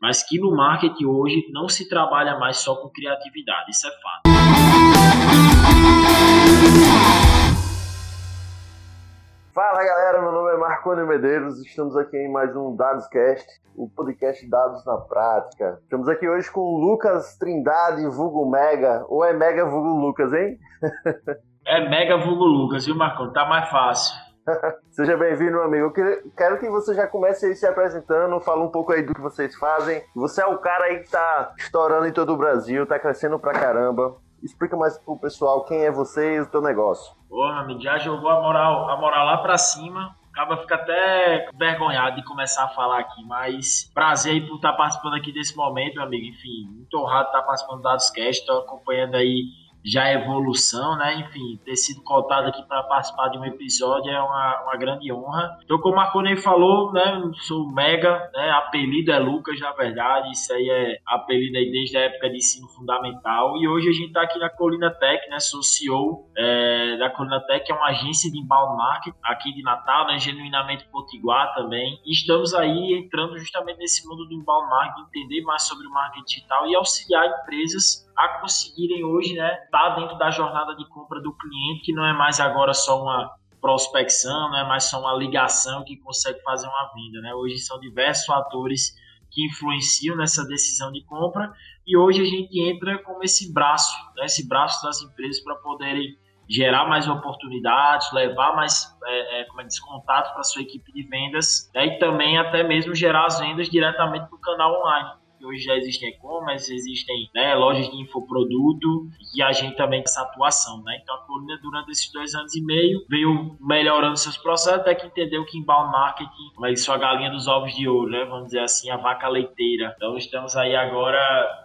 mas que no marketing hoje não se trabalha mais só com criatividade, isso é fato. Fala galera, meu nome é Marconi Medeiros, estamos aqui em mais um Dadoscast, o podcast Dados na Prática. Estamos aqui hoje com o Lucas Trindade, vulgo Mega, ou é Mega vulgo Lucas, hein? é Mega vulgo Lucas, viu Marconi? Tá mais fácil. Seja bem-vindo, meu amigo. Eu quero que você já comece aí se apresentando, fala um pouco aí do que vocês fazem. Você é o cara aí que tá estourando em todo o Brasil, tá crescendo pra caramba. Explica mais pro pessoal quem é você e o teu negócio. Amigo, já jogou a moral, a moral lá pra cima. Acaba fica até vergonhado de começar a falar aqui, mas prazer aí por estar participando aqui desse momento, meu amigo. Enfim, muito honrado estar participando do Dados Cast, acompanhando aí já a evolução, né? Enfim, ter sido cotado aqui para participar de um episódio é uma, uma grande honra. Então, como o Marconi falou, né? Sou mega, né? Apelido é Lucas, na verdade. Isso aí é apelido aí desde a época de ensino fundamental. E hoje a gente está aqui na Colina Tech, né? Sou CEO é, da Colina Tech, que é uma agência de inbound marketing aqui de Natal, né? Genuinamente Potiguar também. E estamos aí entrando justamente nesse mundo do inbound marketing, entender mais sobre o marketing digital e auxiliar empresas a conseguirem hoje, né, estar tá dentro da jornada de compra do cliente, que não é mais agora só uma prospecção, não é mais só uma ligação que consegue fazer uma venda, né? Hoje são diversos fatores que influenciam nessa decisão de compra e hoje a gente entra como esse braço, né, esse braço das empresas para poderem gerar mais oportunidades, levar mais é, é, como é, contato para sua equipe de vendas né, e também até mesmo gerar as vendas diretamente no canal online que hoje já existem e-commerce, existem né, lojas de infoproduto e a gente também essa atuação, né? Então a Colina durante esses dois anos e meio veio melhorando seus processos até que entendeu que inbound marketing, mas sua galinha dos ovos de ouro, né? Vamos dizer assim, a vaca leiteira. Então estamos aí agora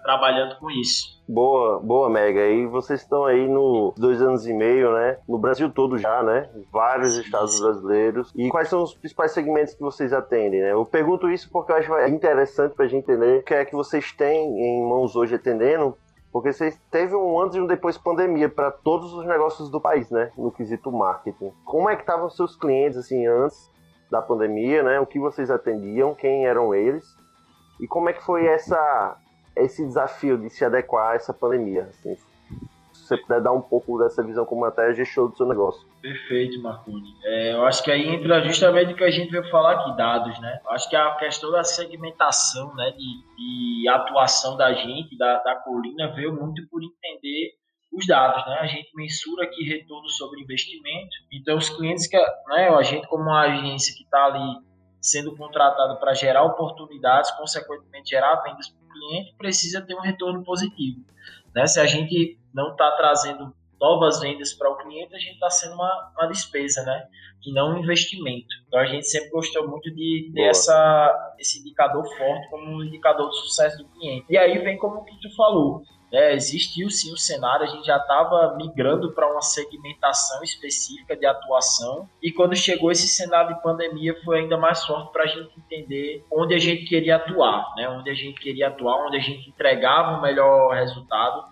trabalhando com isso. Boa, boa, Mega. E vocês estão aí no dois anos e meio, né? No Brasil todo já, né? Vários estados brasileiros. E quais são os principais segmentos que vocês atendem, né? Eu pergunto isso porque eu acho interessante pra gente entender o que é que vocês têm em mãos hoje atendendo. Porque vocês teve um antes e um depois pandemia para todos os negócios do país, né? No quesito marketing. Como é que estavam seus clientes assim antes da pandemia, né? O que vocês atendiam, quem eram eles? E como é que foi essa esse desafio de se adequar a essa pandemia. Assim, se você puder dar um pouco dessa visão como até gestor do seu negócio. Perfeito, Marconi. É, eu acho que aí entra justamente o que a gente veio falar aqui, dados, né? Eu acho que a questão da segmentação, né, de, de atuação da gente, da, da colina, veio muito por entender os dados, né? A gente mensura aqui retorno sobre investimento. Então, os clientes que, né, a gente como uma agência que está ali sendo contratado para gerar oportunidades, consequentemente gerar vendas para o cliente, precisa ter um retorno positivo. Né? Se a gente não está trazendo novas vendas para o cliente, a gente está sendo uma, uma despesa, né? E não um investimento. Então a gente sempre gostou muito de ter essa, esse indicador forte como um indicador de sucesso do cliente. E aí vem como o que tu falou. É, existiu sim o cenário, a gente já estava migrando para uma segmentação específica de atuação, e quando chegou esse cenário de pandemia foi ainda mais forte para a gente entender onde a gente queria atuar, né? onde a gente queria atuar, onde a gente entregava o melhor resultado,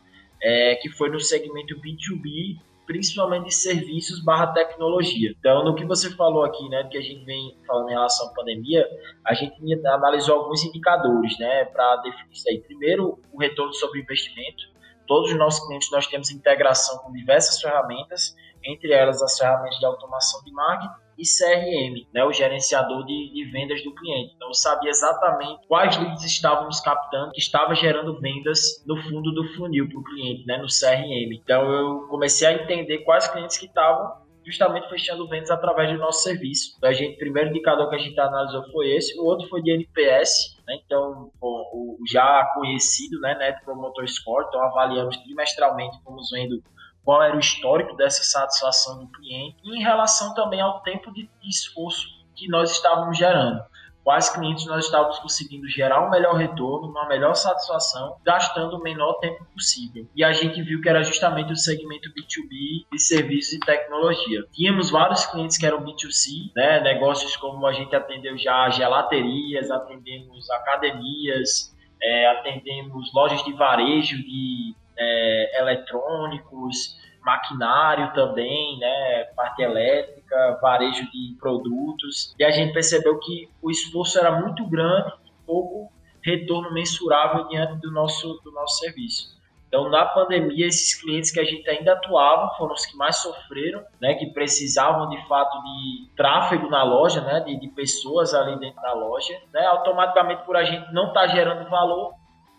é, que foi no segmento B2B principalmente de serviços barra tecnologia. Então, no que você falou aqui, né, que a gente vem falando em relação à pandemia, a gente analisou alguns indicadores, né, para definir isso aí. Primeiro, o retorno sobre investimento. Todos os nossos clientes nós temos integração com diversas ferramentas, entre elas as ferramentas de automação de marketing e CRM, né, o gerenciador de, de, vendas do cliente. Então eu sabia exatamente quais leads estávamos captando, que estava gerando vendas no fundo do funil para o cliente, né, no CRM. Então eu comecei a entender quais clientes que estavam justamente fechando vendas através do nosso serviço. Então, a gente, o primeiro indicador que a gente analisou foi esse, o outro foi de NPS, né? então o, já conhecido, né, Net Promoter Score, então avaliamos trimestralmente, fomos vendo qual era o histórico dessa satisfação do cliente e em relação também ao tempo de esforço que nós estávamos gerando. Quais clientes nós estávamos conseguindo gerar um melhor retorno, uma melhor satisfação, gastando o menor tempo possível. E a gente viu que era justamente o segmento B2B de serviços e tecnologia. Tínhamos vários clientes que eram B2C, né? negócios como a gente atendeu já gelaterias, atendemos academias, é, atendemos lojas de varejo de é, eletrônicos, maquinário também, né, parte elétrica, varejo de produtos. E a gente percebeu que o esforço era muito grande e pouco retorno mensurável diante do nosso, do nosso serviço. Então, na pandemia, esses clientes que a gente ainda atuava foram os que mais sofreram, né, que precisavam de fato de tráfego na loja, né, de, de pessoas ali dentro da loja. Né, automaticamente, por a gente não estar tá gerando valor,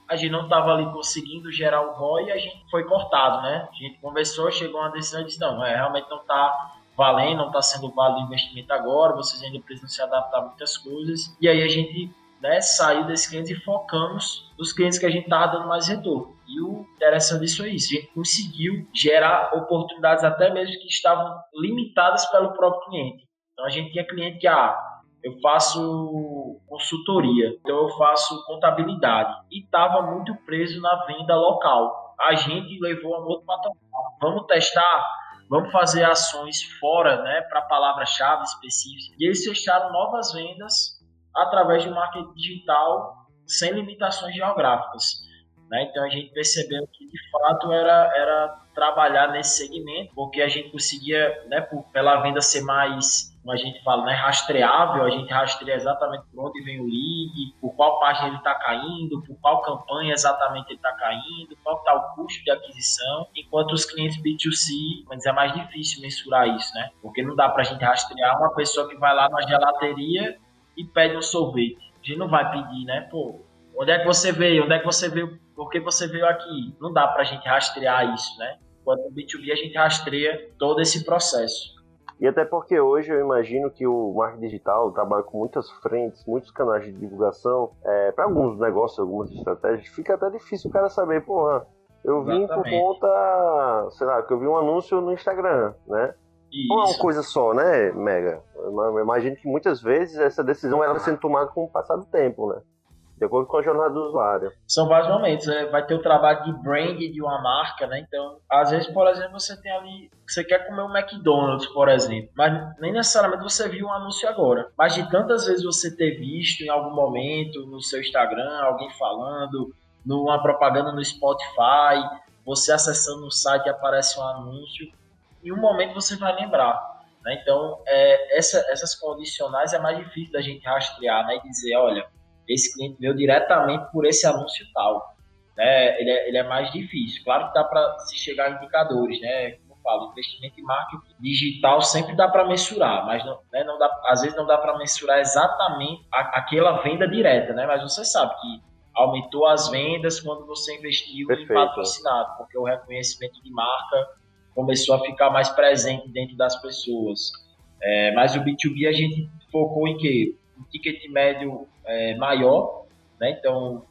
a gente não estava ali conseguindo gerar o ROI e a gente foi cortado. Né? A gente conversou, chegou a uma decisão e disse: não, é, realmente não está valendo, não está sendo válido o investimento agora, vocês ainda precisam se adaptar a muitas coisas. E aí a gente né, saiu desses clientes e focamos nos clientes que a gente estava dando mais retorno. E o interessante disso é isso, a gente conseguiu gerar oportunidades até mesmo que estavam limitadas pelo próprio cliente. Então a gente tinha cliente que, ah, eu faço consultoria, então eu faço contabilidade e estava muito preso na venda local. A gente levou a um outro patamar. Vamos testar, vamos fazer ações fora, né, para palavra-chave específica. E eles fecharam novas vendas através de marketing digital sem limitações geográficas. Né? Então a gente percebeu que de fato era, era trabalhar nesse segmento, porque a gente conseguia, né, por, pela venda ser mais, como a gente fala, né, rastreável, a gente rastreia exatamente por onde vem o lead, por qual página ele está caindo, por qual campanha exatamente ele está caindo, qual está o custo de aquisição, enquanto os clientes B2C, mas é mais difícil mensurar isso, né? Porque não dá para a gente rastrear uma pessoa que vai lá na gelateria e pede um sorvete. A gente não vai pedir, né? Pô, onde é que você veio? Onde é que você veio? Por que você veio aqui? Não dá para a gente rastrear isso, né? Enquanto no B2B a gente rastreia todo esse processo. E até porque hoje eu imagino que o marketing digital trabalha com muitas frentes, muitos canais de divulgação. É, para alguns negócios, algumas estratégias, fica até difícil o cara saber, porra, eu vim Exatamente. por conta, sei lá, que eu vi um anúncio no Instagram, né? Isso. Não é uma coisa só, né, Mega? Eu imagino que muitas vezes essa decisão ela vai sendo tomada com o passar do tempo, né? De acordo com a jornada do usuário. São vários momentos. Né? Vai ter o trabalho de brand de uma marca, né? Então, às vezes, por exemplo, você tem ali. Você quer comer um McDonald's, por exemplo. Mas nem necessariamente você viu um anúncio agora. Mas de tantas vezes você ter visto em algum momento no seu Instagram alguém falando, numa propaganda no Spotify, você acessando o site e aparece um anúncio em um momento você vai lembrar. Né? Então, é, essa, essas condicionais é mais difícil da gente rastrear né? e dizer, olha, esse cliente veio diretamente por esse anúncio tal. Né? Ele, é, ele é mais difícil. Claro que dá para se chegar a indicadores, né? Como eu falo, investimento em marketing digital sempre dá para mensurar, mas não, né? não dá, às vezes não dá para mensurar exatamente a, aquela venda direta, né? Mas você sabe que aumentou as vendas quando você investiu Perfeito. em patrocinado, porque o reconhecimento de marca começou a ficar mais presente dentro das pessoas. É, mas o B2B a gente focou em que um ticket médio é, maior, né? Então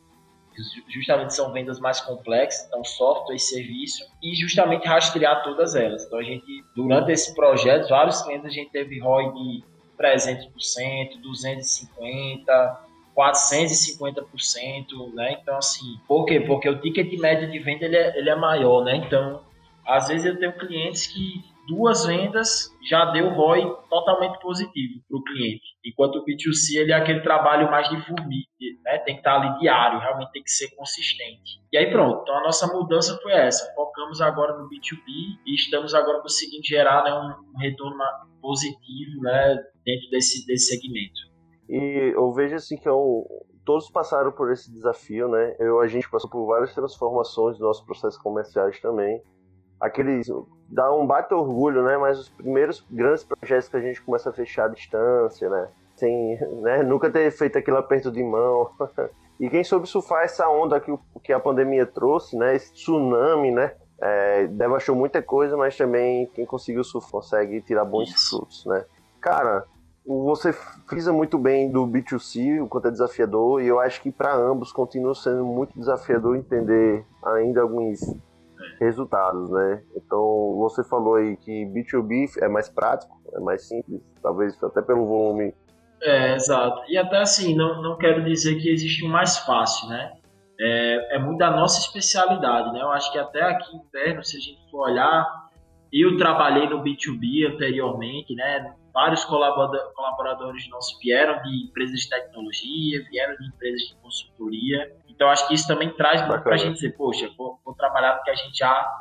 justamente são vendas mais complexas, então software e serviço, e justamente rastrear todas elas. Então a gente, durante esse projeto, vários clientes a gente teve ROI de 300%, 250%, 450%, né? Então assim, por quê? Porque o ticket médio de venda ele é, ele é maior, né? Então às vezes eu tenho clientes que duas vendas já deu ROI totalmente positivo para o cliente. Enquanto o B2C ele é aquele trabalho mais de formiga, né? tem que estar ali diário, realmente tem que ser consistente. E aí pronto, então a nossa mudança foi essa. Focamos agora no B2B e estamos agora conseguindo gerar né, um retorno positivo né, dentro desse, desse segmento. E eu vejo assim que é todos passaram por esse desafio, né? Eu, a gente passou por várias transformações nos nossos processos comerciais também aqueles dá um baita orgulho, né? Mas os primeiros grandes projetos que a gente começa a fechar à distância, né? Sem, né? Nunca ter feito aquele aperto de mão. e quem soube surfar essa onda que, que a pandemia trouxe, né? Esse tsunami, né? É, devastou muita coisa, mas também quem conseguiu surfar consegue tirar bons Isso. frutos, né? Cara, você frisa muito bem do B2C, o quanto é desafiador, e eu acho que para ambos continua sendo muito desafiador entender ainda alguns resultados, né? Então, você falou aí que B2B é mais prático, é mais simples, talvez até pelo volume. É, exato. E até assim, não, não quero dizer que existe um mais fácil, né? É, é muito da nossa especialidade, né? Eu acho que até aqui interno, se a gente for olhar, eu trabalhei no B2B anteriormente, né? Vários colaboradores nossos vieram de empresas de tecnologia, vieram de empresas de consultoria. Então, acho que isso também traz para a gente dizer, poxa, vou, vou trabalhar porque a gente já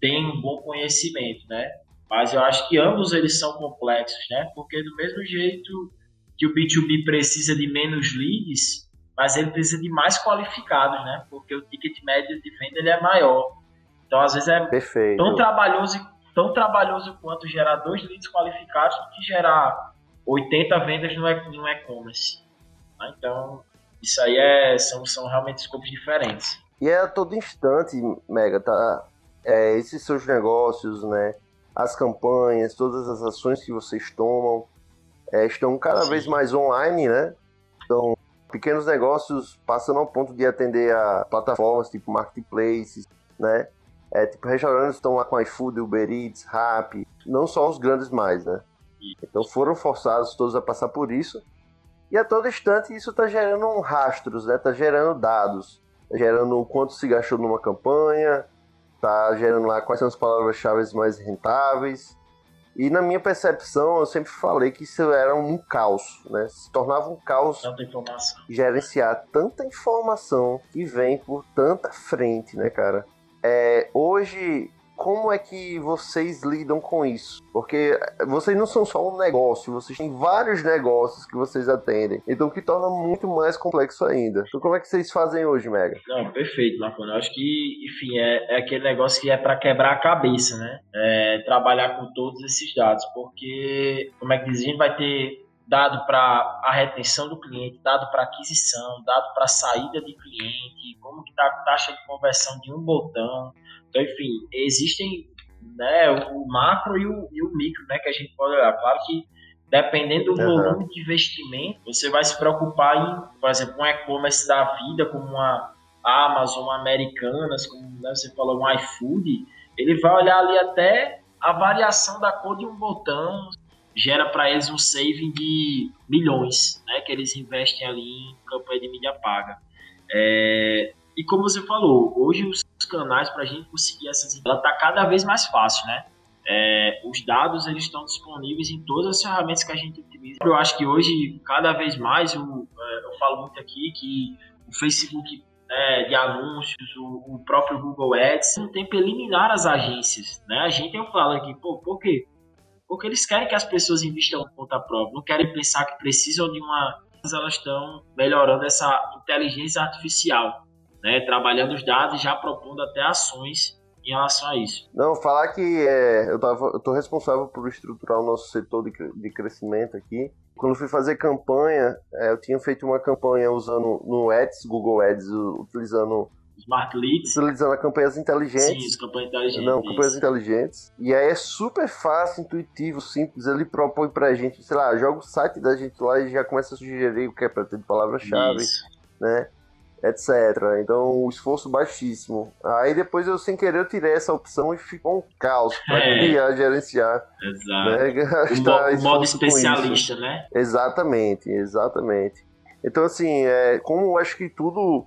tem um bom conhecimento, né? Mas eu acho que ambos eles são complexos, né? Porque do mesmo jeito que o B2B precisa de menos leads, mas ele precisa de mais qualificados, né? Porque o ticket médio de venda ele é maior. Então, às vezes é Perfeito. tão trabalhoso, tão trabalhoso quanto gerar dois leads qualificados do que gerar 80 vendas no e-commerce. Né? Então, isso aí é, são, são realmente escopos diferentes. E é a todo instante, Mega, tá? É, esses seus negócios, né? As campanhas, todas as ações que vocês tomam é, estão cada Sim. vez mais online, né? Então, pequenos negócios passando ao ponto de atender a plataformas tipo marketplaces, né? É, tipo, restaurantes estão lá com iFood, Uber Eats, Rappi, não só os grandes mais, né? Então foram forçados todos a passar por isso. E a todo instante isso está gerando rastros, né? Está gerando dados, tá gerando o quanto se gastou numa campanha, está gerando lá quais são as palavras-chave mais rentáveis, e na minha percepção, eu sempre falei que isso era um caos, né? Se tornava um caos gerenciar tanta informação que vem por tanta frente, né, cara? É, hoje como é que vocês lidam com isso? Porque vocês não são só um negócio, vocês têm vários negócios que vocês atendem. Então, o que torna muito mais complexo ainda. Então, como é que vocês fazem hoje, Mega? Não, perfeito, Marconi. Eu acho que, enfim, é, é aquele negócio que é para quebrar a cabeça, né? É trabalhar com todos esses dados. Porque, como é que diz, a gente vai ter dado para a retenção do cliente, dado para aquisição, dado para saída de cliente, como que está a taxa de conversão de um botão. Então, enfim, existem né, o macro e o, e o micro né, que a gente pode olhar. Claro que dependendo do uhum. volume de investimento, você vai se preocupar em, por exemplo, um e-commerce da vida, como uma Amazon, uma Americanas, como né, você falou, um iFood, ele vai olhar ali até a variação da cor de um botão, gera para eles um saving de milhões, né, que eles investem ali em campanha de mídia paga. É, e como você falou, hoje os canais para a gente conseguir essas ela está cada vez mais fácil, né? É, os dados eles estão disponíveis em todas as ferramentas que a gente utiliza. Eu acho que hoje cada vez mais eu, é, eu falo muito aqui que o Facebook é, de anúncios, o, o, próprio Google Ads, não tem para eliminar as agências, né? A gente eu falo aqui, pô, por quê? Porque eles querem que as pessoas investam conta própria, não querem pensar que precisam de uma elas estão melhorando essa inteligência artificial né, trabalhando os dados e já propondo até ações em relação a isso. Não, falar que é, eu estou responsável por estruturar o nosso setor de, de crescimento aqui. Quando fui fazer campanha, é, eu tinha feito uma campanha usando no Ads, Google Ads, utilizando Smart Leads. Utilizando campanhas inteligentes. Sim, as campanhas inteligentes. Não, campanhas inteligentes. E aí é super fácil, intuitivo, simples. Ele propõe pra gente, sei lá, joga o site da gente lá e já começa a sugerir o que é pra ter de palavra-chave, né? etc. Então, o esforço baixíssimo. Aí depois eu, sem querer, eu tirei essa opção e ficou um caos para é. criar, gerenciar. Exato. Né? O, modo especialista, né? Exatamente, exatamente. Então, assim, é, como eu acho que tudo.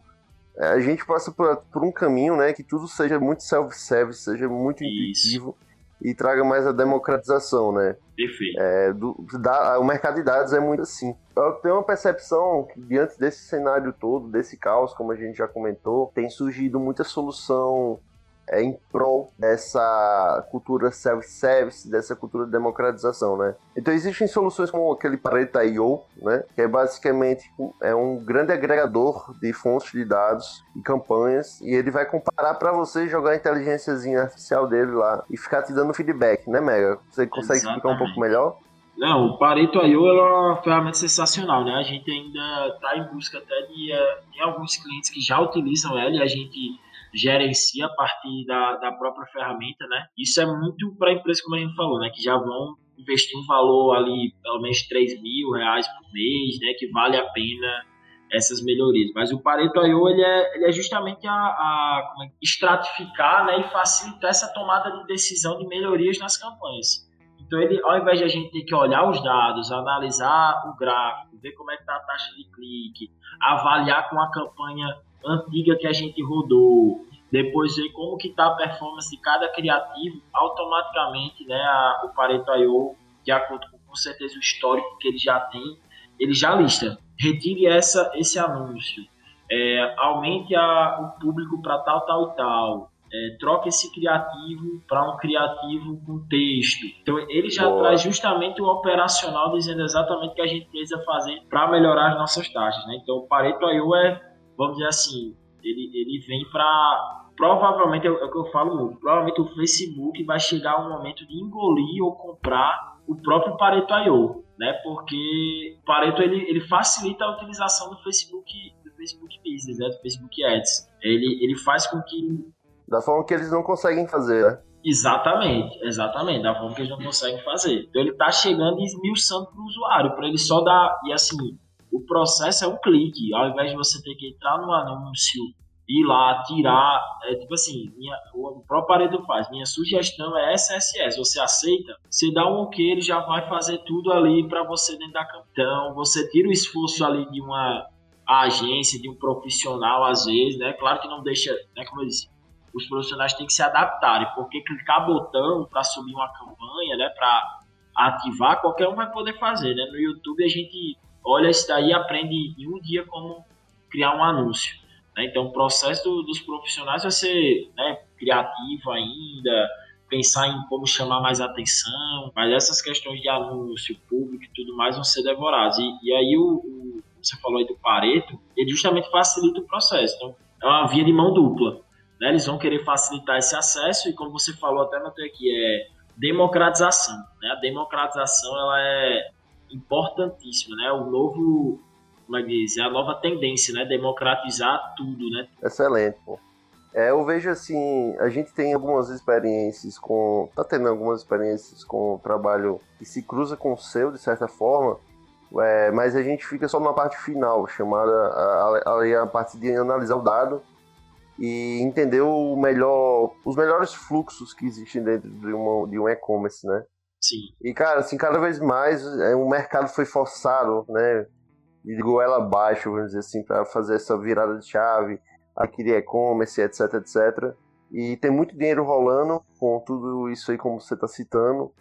É, a gente passa por, por um caminho, né? Que tudo seja muito self-service, seja muito Isso. intuitivo e traga mais a democratização, né? Perfeito. É, do, da, o mercado de dados é muito assim. Eu tenho uma percepção que diante desse cenário todo, desse caos, como a gente já comentou, tem surgido muita solução é, em prol dessa cultura self-service, dessa cultura de democratização, né? Então existem soluções como aquele Pareto.io, né? Que é basicamente é um grande agregador de fontes de dados e campanhas e ele vai comparar para você jogar a inteligênciazinha artificial dele lá e ficar te dando feedback, né, Mega? Você consegue Exatamente. explicar um pouco melhor? Não, o Pareto.io é uma ferramenta sensacional, né? A gente ainda está em busca até de, uh, de alguns clientes que já utilizam ela e a gente gerencia a partir da, da própria ferramenta, né? Isso é muito para empresas, como a gente falou, né? Que já vão investir um valor ali, pelo menos 3 mil reais por mês, né? Que vale a pena essas melhorias. Mas o Pareto I.O. Ele é, ele é justamente a, a é, estratificar né, e facilitar essa tomada de decisão de melhorias nas campanhas. Então, ele, ao invés de a gente ter que olhar os dados, analisar o gráfico, ver como é que está a taxa de clique, avaliar com a campanha antiga que a gente rodou, depois ver como que está a performance de cada criativo, automaticamente né, a, o Pareto I.O., de acordo com, com certeza o histórico que ele já tem, ele já lista. Retire essa, esse anúncio, é, aumente a, o público para tal, tal e tal, é, troca esse criativo para um criativo com texto. Então ele já Boa. traz justamente o operacional dizendo exatamente o que a gente precisa fazer para melhorar as nossas taxas. Né? Então o Pareto IO é, vamos dizer assim, ele, ele vem para provavelmente é o que eu falo muito, provavelmente o Facebook vai chegar um momento de engolir ou comprar o próprio Pareto IO, né? Porque o Pareto ele, ele facilita a utilização do Facebook, do Facebook Business, né? do Facebook Ads. Ele, ele faz com que da forma que eles não conseguem fazer, né? Exatamente, exatamente, da forma que eles não conseguem fazer. Então ele tá chegando e esmiuçando pro usuário, para ele só dar. E assim, o processo é um clique, ao invés de você ter que entrar no anúncio, ir lá, tirar. É tipo assim, minha, o próprio Pareto faz. Minha sugestão é SSS. Você aceita, você dá um OK, ele já vai fazer tudo ali para você dentro da campanha. Você tira o esforço ali de uma agência, de um profissional, às vezes, né? Claro que não deixa, né? Como eu disse os profissionais têm que se adaptarem, porque clicar botão para subir uma campanha, né, para ativar, qualquer um vai poder fazer, né? No YouTube a gente olha isso daí aprende em um dia como criar um anúncio. Né? Então o processo do, dos profissionais vai ser né, criativo ainda, pensar em como chamar mais atenção, mas essas questões de anúncio público e tudo mais vão ser devoradas. E, e aí o, o, você falou aí do Pareto, ele justamente facilita o processo. Então é uma via de mão dupla. Né? Eles vão querer facilitar esse acesso e, como você falou, até notei aqui, é democratização. Né? A democratização ela é importantíssima, né? O novo, como é que diz? A nova tendência, né? Democratizar tudo, né? Excelente, pô. É, eu vejo assim, a gente tem algumas experiências com. tá tendo algumas experiências com o trabalho que se cruza com o seu, de certa forma, é, mas a gente fica só na parte final, chamada a, a, a parte de analisar o dado e entender o melhor, os melhores fluxos que existem dentro de, uma, de um e-commerce, né? Sim. E, cara, assim, cada vez mais é, o mercado foi forçado, né? De goela abaixo, vamos dizer assim, para fazer essa virada de chave, adquirir e-commerce, etc, etc. E tem muito dinheiro rolando com tudo isso aí, como você está citando.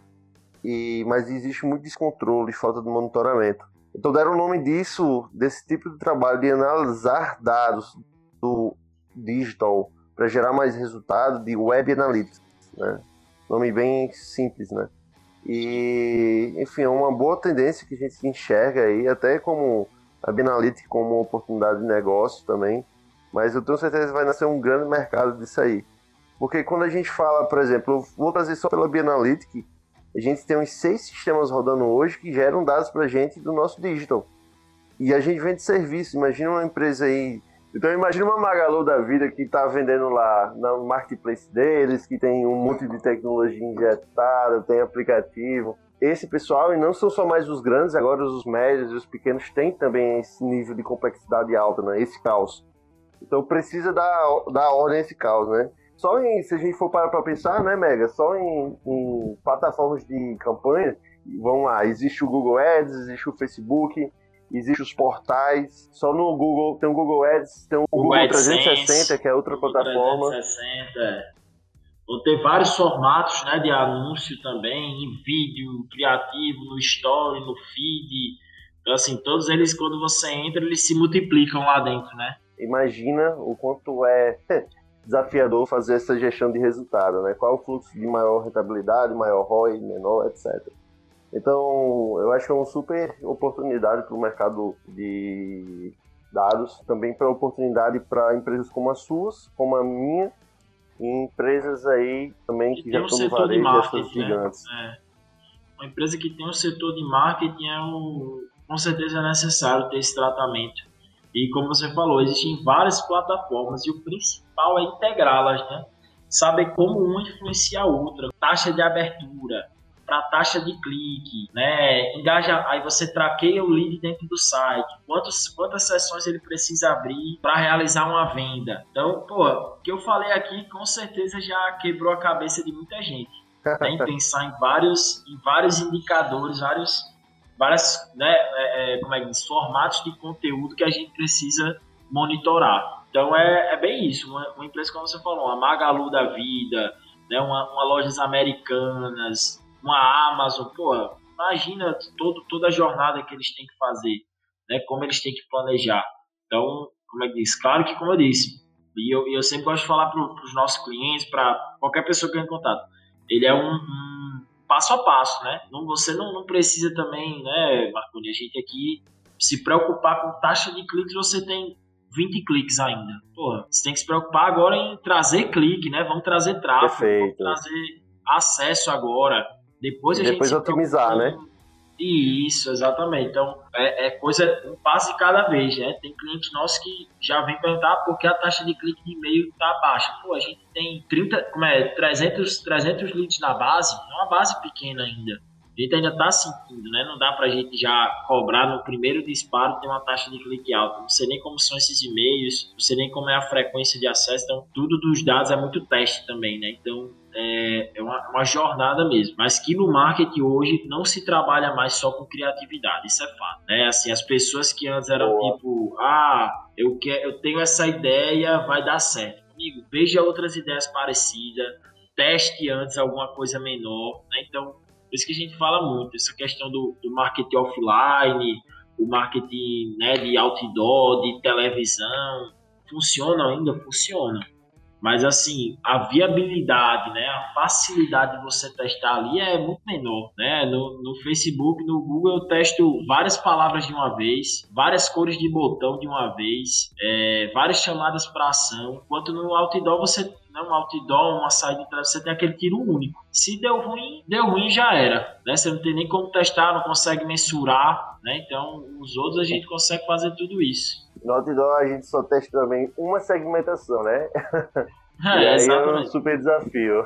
E, mas existe muito descontrole, falta de monitoramento. Então deram o nome disso, desse tipo de trabalho, de analisar dados do digital para gerar mais resultado de Web Analytics, né? Nome bem simples, né? E, enfim, é uma boa tendência que a gente enxerga aí, até como a Analytics como uma oportunidade de negócio também, mas eu tenho certeza que vai nascer um grande mercado disso aí. Porque quando a gente fala, por exemplo, vou trazer só pela Bianalytics, a gente tem uns seis sistemas rodando hoje que geram dados para a gente do nosso digital. E a gente vende serviço. Imagina uma empresa aí então imagina uma Magalu da vida que está vendendo lá no marketplace deles, que tem um monte de tecnologia injetada, tem aplicativo. Esse pessoal, e não são só mais os grandes, agora os médios e os pequenos têm também esse nível de complexidade alta, né? esse caos. Então precisa dar, dar ordem a esse caos, né? Só em, se a gente for parar para pensar, né, Mega, só em, em plataformas de campanha, vamos lá, existe o Google Ads, existe o Facebook, Existem os portais. Só no Google tem o Google Ads, tem o Google, Google 360, que é outra Google plataforma. 360, é. Vou ter vários formatos né, de anúncio também, em vídeo, criativo, no story, no feed. Então, assim, todos eles, quando você entra, eles se multiplicam lá dentro, né? Imagina o quanto é desafiador fazer essa gestão de resultado, né? Qual é o fluxo de maior rentabilidade, maior ROI, menor, etc. Então, eu acho que é uma super oportunidade para o mercado de dados, também para oportunidade para empresas como as suas, como a minha, e empresas aí também que, que já estão no varejo, essas gigantes. Né? É. Uma empresa que tem um setor de marketing é um, com certeza é necessário ter esse tratamento. E como você falou, existem várias plataformas e o principal é integrá-las, né? Saber como uma influencia a outra, taxa de abertura, para taxa de clique, né? Engaja, aí você traqueia o lead dentro do site, quantos, quantas sessões ele precisa abrir para realizar uma venda. Então, pô, o que eu falei aqui com certeza já quebrou a cabeça de muita gente. Né? Em pensar em vários, em vários indicadores, vários, várias, né, é, é, como é formatos de conteúdo que a gente precisa monitorar. Então é, é bem isso, uma, uma empresa como você falou, uma Magalu da vida, né, uma, uma lojas americanas, uma Amazon, pô, imagina todo, toda a jornada que eles têm que fazer, né? Como eles têm que planejar. Então, como é que diz? Claro que, como eu disse, e eu, eu sempre gosto de falar para os nossos clientes, para qualquer pessoa que eu contato, ele é um, um, passo a passo, né? Não, você não, não precisa também, né, Marconi, a gente aqui se preocupar com taxa de cliques, você tem 20 cliques ainda. Porra, você tem que se preocupar agora em trazer clique, né? Vamos trazer tráfego, Perfeito. vamos trazer acesso agora. Depois a Depois gente otimizar, né? Isso, exatamente. Então, é, é, coisa, um passo de cada vez, né? Tem clientes nossos que já vem perguntar por que a taxa de clique de e-mail tá baixa. Pô, a gente tem 30, como é, 300, 300 leads na base, é uma base pequena ainda. A gente ainda está sentindo, né? Não dá para a gente já cobrar no primeiro disparo ter uma taxa de clique alta. Não sei nem como são esses e-mails, não sei nem como é a frequência de acesso. Então, tudo dos dados é muito teste também, né? Então, é, é uma, uma, jornada mesmo. Mas que no marketing hoje não se trabalha mais só com criatividade, isso é fato. Né? Assim, as pessoas que antes eram Boa. tipo, ah, eu, quero, eu tenho essa ideia, vai dar certo. Amigo, veja outras ideias parecidas, teste antes alguma coisa menor. Né? Então, por isso que a gente fala muito, essa questão do, do marketing offline, o marketing né, de outdoor, de televisão, funciona ainda? Funciona mas assim, a viabilidade, né, a facilidade de você testar ali é muito menor, né? No, no Facebook, no Google eu testo várias palavras de uma vez, várias cores de botão de uma vez, é, várias chamadas para ação, enquanto no outdoor você né, um outdoor, uma saída de você tem aquele tiro único. Se deu ruim, deu ruim já era, né? Você não tem nem como testar, não consegue mensurar, né? Então, os outros a gente consegue fazer tudo isso. No outdoor a gente só testa também uma segmentação, né? É, e aí exatamente. é um super desafio.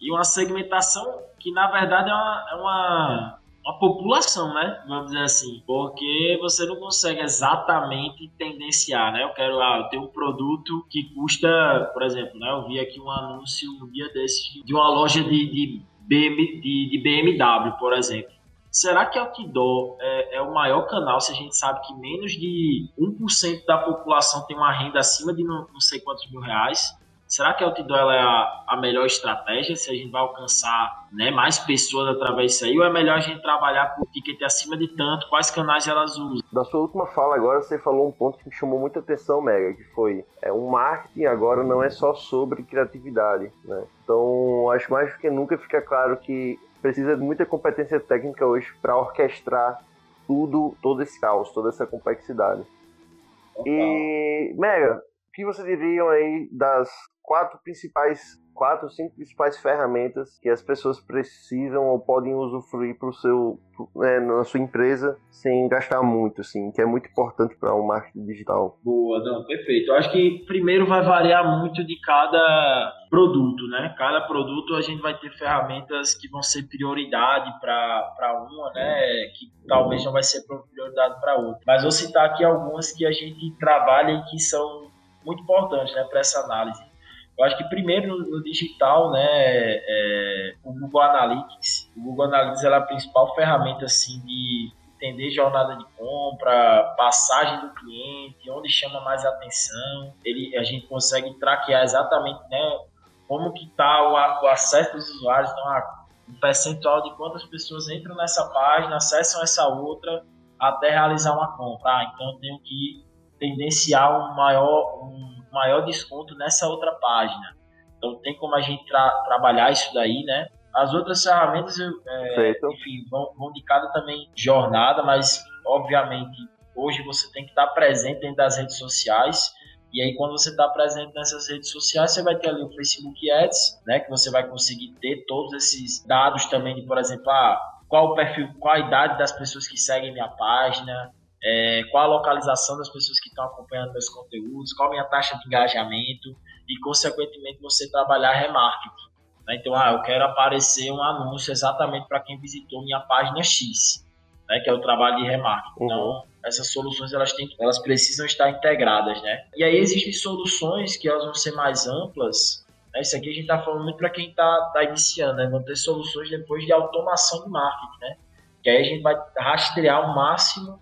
E uma segmentação que na verdade é uma, é uma, uma, população, né? Vamos dizer assim. Porque você não consegue exatamente tendenciar, né? Eu quero, ah, eu tenho um produto que custa, por exemplo, né? Eu vi aqui um anúncio um dia desses de uma loja de, de, BM, de, de BMW, por exemplo. Será que outdoor é, é, o maior canal se a gente sabe que menos de 1% da população tem uma renda acima de não, não sei quantos mil reais? Será que a outdoor é a, a, melhor estratégia? Se a gente vai alcançar né, mais pessoas através disso aí? Ou é melhor a gente trabalhar por ticket acima de tanto? Quais canais elas usam? Da sua última fala agora, você falou um ponto que me chamou muita atenção, Mega, que foi é, um marketing agora não é só sobre criatividade. Né? Então, acho mais do que nunca fica claro que precisa de muita competência técnica hoje para orquestrar tudo, todo esse caos, toda essa complexidade. E, Mega, o que vocês diriam aí das quatro principais quatro, cinco principais ferramentas que as pessoas precisam ou podem usufruir para o seu, né, na sua empresa sem gastar muito, assim, que é muito importante para o um marketing digital. Boa, não, perfeito. Eu acho que primeiro vai variar muito de cada produto, né? Cada produto a gente vai ter ferramentas que vão ser prioridade para uma, né? Que talvez não vai ser prioridade para outra. Mas vou citar aqui algumas que a gente trabalha e que são muito importantes, né, para essa análise. Eu acho que primeiro no, digital, né, é, o Google Analytics. O Google Analytics é a principal ferramenta assim de entender jornada de compra, passagem do cliente, onde chama mais atenção. Ele, a gente consegue traquear exatamente, né, como que está o, o, acesso dos usuários. Então, ah, um percentual de quantas pessoas entram nessa página, acessam essa outra até realizar uma compra. Ah, então eu tenho que tendenciar um maior, um maior desconto nessa outra página. Então tem como a gente tra trabalhar isso daí, né? As outras ferramentas, é, enfim, vão, vão de cada também jornada, mas obviamente hoje você tem que estar presente dentro das redes sociais. E aí, quando você está presente nessas redes sociais, você vai ter ali o Facebook Ads, né? Que você vai conseguir ter todos esses dados também de, por exemplo, ah, qual o perfil, qual a idade das pessoas que seguem minha página, é, qual a localização das pessoas que estão acompanhando meus conteúdos, qual a minha taxa de engajamento e, consequentemente, você trabalhar remarketing. Né? Então, ah, eu quero aparecer um anúncio exatamente para quem visitou minha página X, né? que é o trabalho de remarketing. Uhum. Então, essas soluções elas, têm, elas precisam estar integradas. Né? E aí existem soluções que elas vão ser mais amplas. Né? Isso aqui a gente está falando muito para quem está tá iniciando, né? vão ter soluções depois de automação de marketing. Né? Que aí a gente vai rastrear o máximo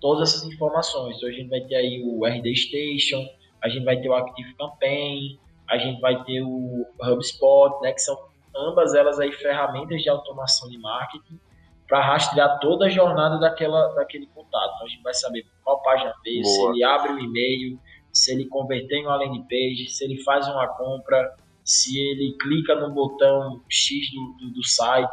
todas essas informações. Então a gente vai ter aí o RD Station, a gente vai ter o Active Campaign, a gente vai ter o HubSpot, né, que são ambas elas aí ferramentas de automação de marketing para rastrear toda a jornada daquela, daquele contato. Então a gente vai saber qual página fez, se ele abre o e-mail, se ele converter em uma landing page, se ele faz uma compra, se ele clica no botão X do, do, do site.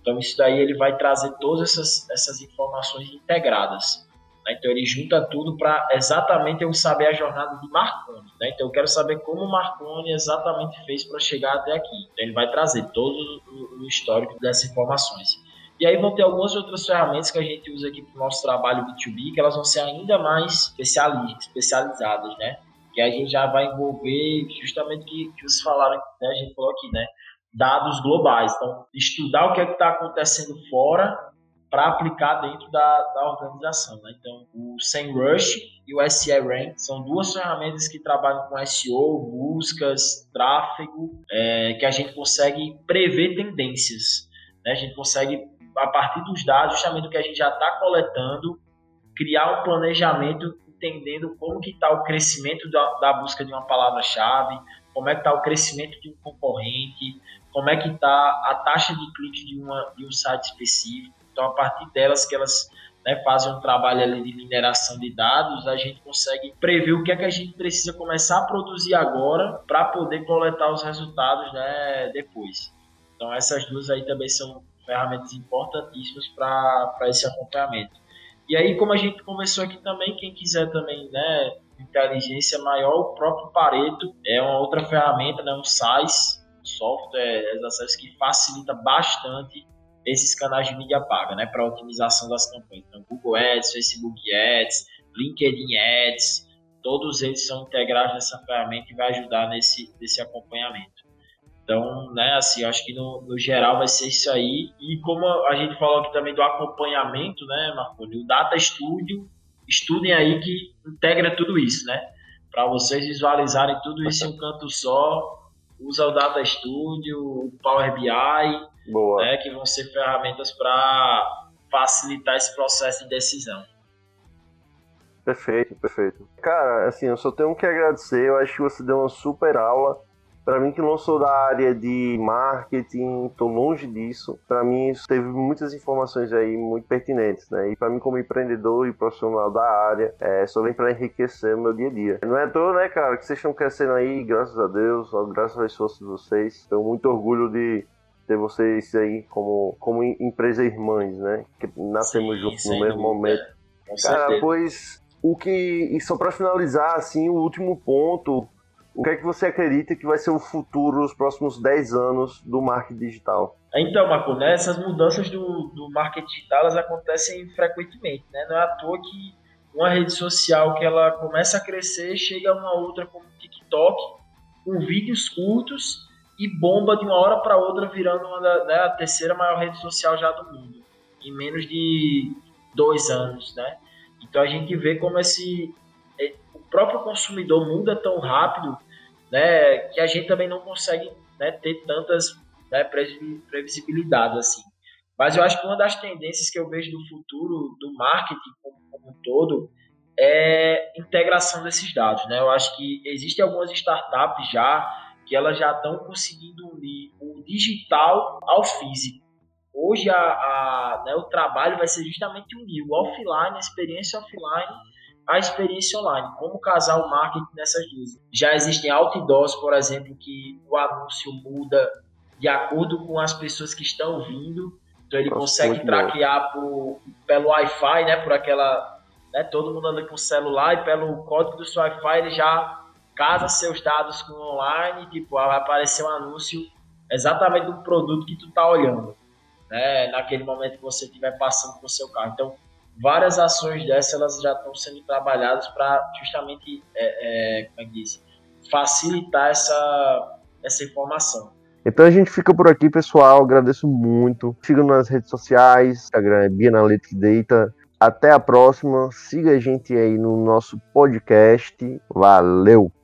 Então, isso daí ele vai trazer todas essas, essas informações integradas. Né? Então, ele junta tudo para exatamente eu saber a jornada de Marconi. Né? Então, eu quero saber como Marconi exatamente fez para chegar até aqui. Então, ele vai trazer todo o, o histórico dessas informações. E aí vão ter algumas outras ferramentas que a gente usa aqui para o nosso trabalho B2B, que elas vão ser ainda mais especializadas, né? Que a gente já vai envolver justamente o que, que vocês falaram, né? A gente falou aqui, né? Dados globais. Então, estudar o que é está acontecendo fora para aplicar dentro da, da organização. Né? Então, o SEMrush e o SERAM são duas ferramentas que trabalham com SEO, buscas, tráfego, é, que a gente consegue prever tendências. Né? A gente consegue a partir dos dados, justamente do que a gente já está coletando, criar um planejamento entendendo como que está o crescimento da, da, busca de uma palavra-chave, como é que está o crescimento de um concorrente, como é que está a taxa de clique de, uma, de um site específico. Então, a partir delas que elas né, fazem um trabalho ali de mineração de dados, a gente consegue prever o que é que a gente precisa começar a produzir agora para poder coletar os resultados né, depois. Então, essas duas aí também são ferramentas importantíssimas para esse acompanhamento. E aí, como a gente conversou aqui também, quem quiser também, né, inteligência maior, o próprio Pareto é uma outra ferramenta, né, um SaaS, software as que facilita bastante esses canais de mídia paga, né, para otimização das campanhas. Então, Google Ads, Facebook Ads, LinkedIn Ads, todos eles são integrados nessa ferramenta e vai ajudar nesse, nesse acompanhamento. Então, né, assim, acho que no, no, geral vai ser isso aí. E como a gente falou aqui também do acompanhamento, né, Marconi, o Data Studio, estudem aí que integra tudo isso, né? Para vocês visualizarem tudo isso em um canto só, usa o Data Studio, o Power BI, Boa. Né, que vão ser ferramentas para facilitar esse processo de decisão. Perfeito, perfeito. Cara, assim, eu só tenho que agradecer. Eu acho que você deu uma super aula para mim que não sou da área de marketing, estou longe disso. Para mim teve muitas informações aí muito pertinentes, né? E para mim como empreendedor e profissional da área, é, só vem para enriquecer o meu dia a dia. Não é toa, né, cara, que vocês estão crescendo aí, graças a Deus, graças às forças de vocês. Tenho muito orgulho de ter vocês aí como, como empresa irmãs, né? Que nascemos juntos no mesmo momento. Com cara, certeza. pois o que e só para finalizar assim, o último ponto o que é que você acredita que vai ser o futuro, os próximos 10 anos do marketing digital? Então, Marco, né, essas mudanças do, do marketing digital elas acontecem frequentemente. Né? Não é à toa que uma rede social que ela começa a crescer, chega a uma outra como o TikTok, com vídeos curtos e bomba de uma hora para outra, virando uma da, né, terceira maior rede social já do mundo, em menos de dois anos. Né? Então a gente vê como esse, próprio consumidor muda tão rápido, né, que a gente também não consegue né, ter tantas né, previsibilidades assim. Mas eu acho que uma das tendências que eu vejo do futuro do marketing como, como um todo é integração desses dados, né? Eu acho que existem algumas startups já que elas já estão conseguindo unir o digital ao físico. Hoje a, a né, o trabalho vai ser justamente unir o offline, a experiência offline a experiência online, como casar o marketing nessas duas. Já existem outdoors, por exemplo, que o anúncio muda de acordo com as pessoas que estão vindo, então ele Nossa, consegue traquear por, pelo Wi-Fi, né, por aquela, né, todo mundo anda com o celular e pelo código do seu Wi-Fi ele já casa seus dados com online, tipo, vai aparecer um anúncio exatamente do produto que tu tá olhando, né, naquele momento que você estiver passando com o seu carro. Então, várias ações dessas elas já estão sendo trabalhadas para justamente, é, é, como é que diz, facilitar essa, essa informação. Então a gente fica por aqui, pessoal. Agradeço muito. Siga nas redes sociais, Instagram é Bianalytics Data. Até a próxima. Siga a gente aí no nosso podcast. Valeu!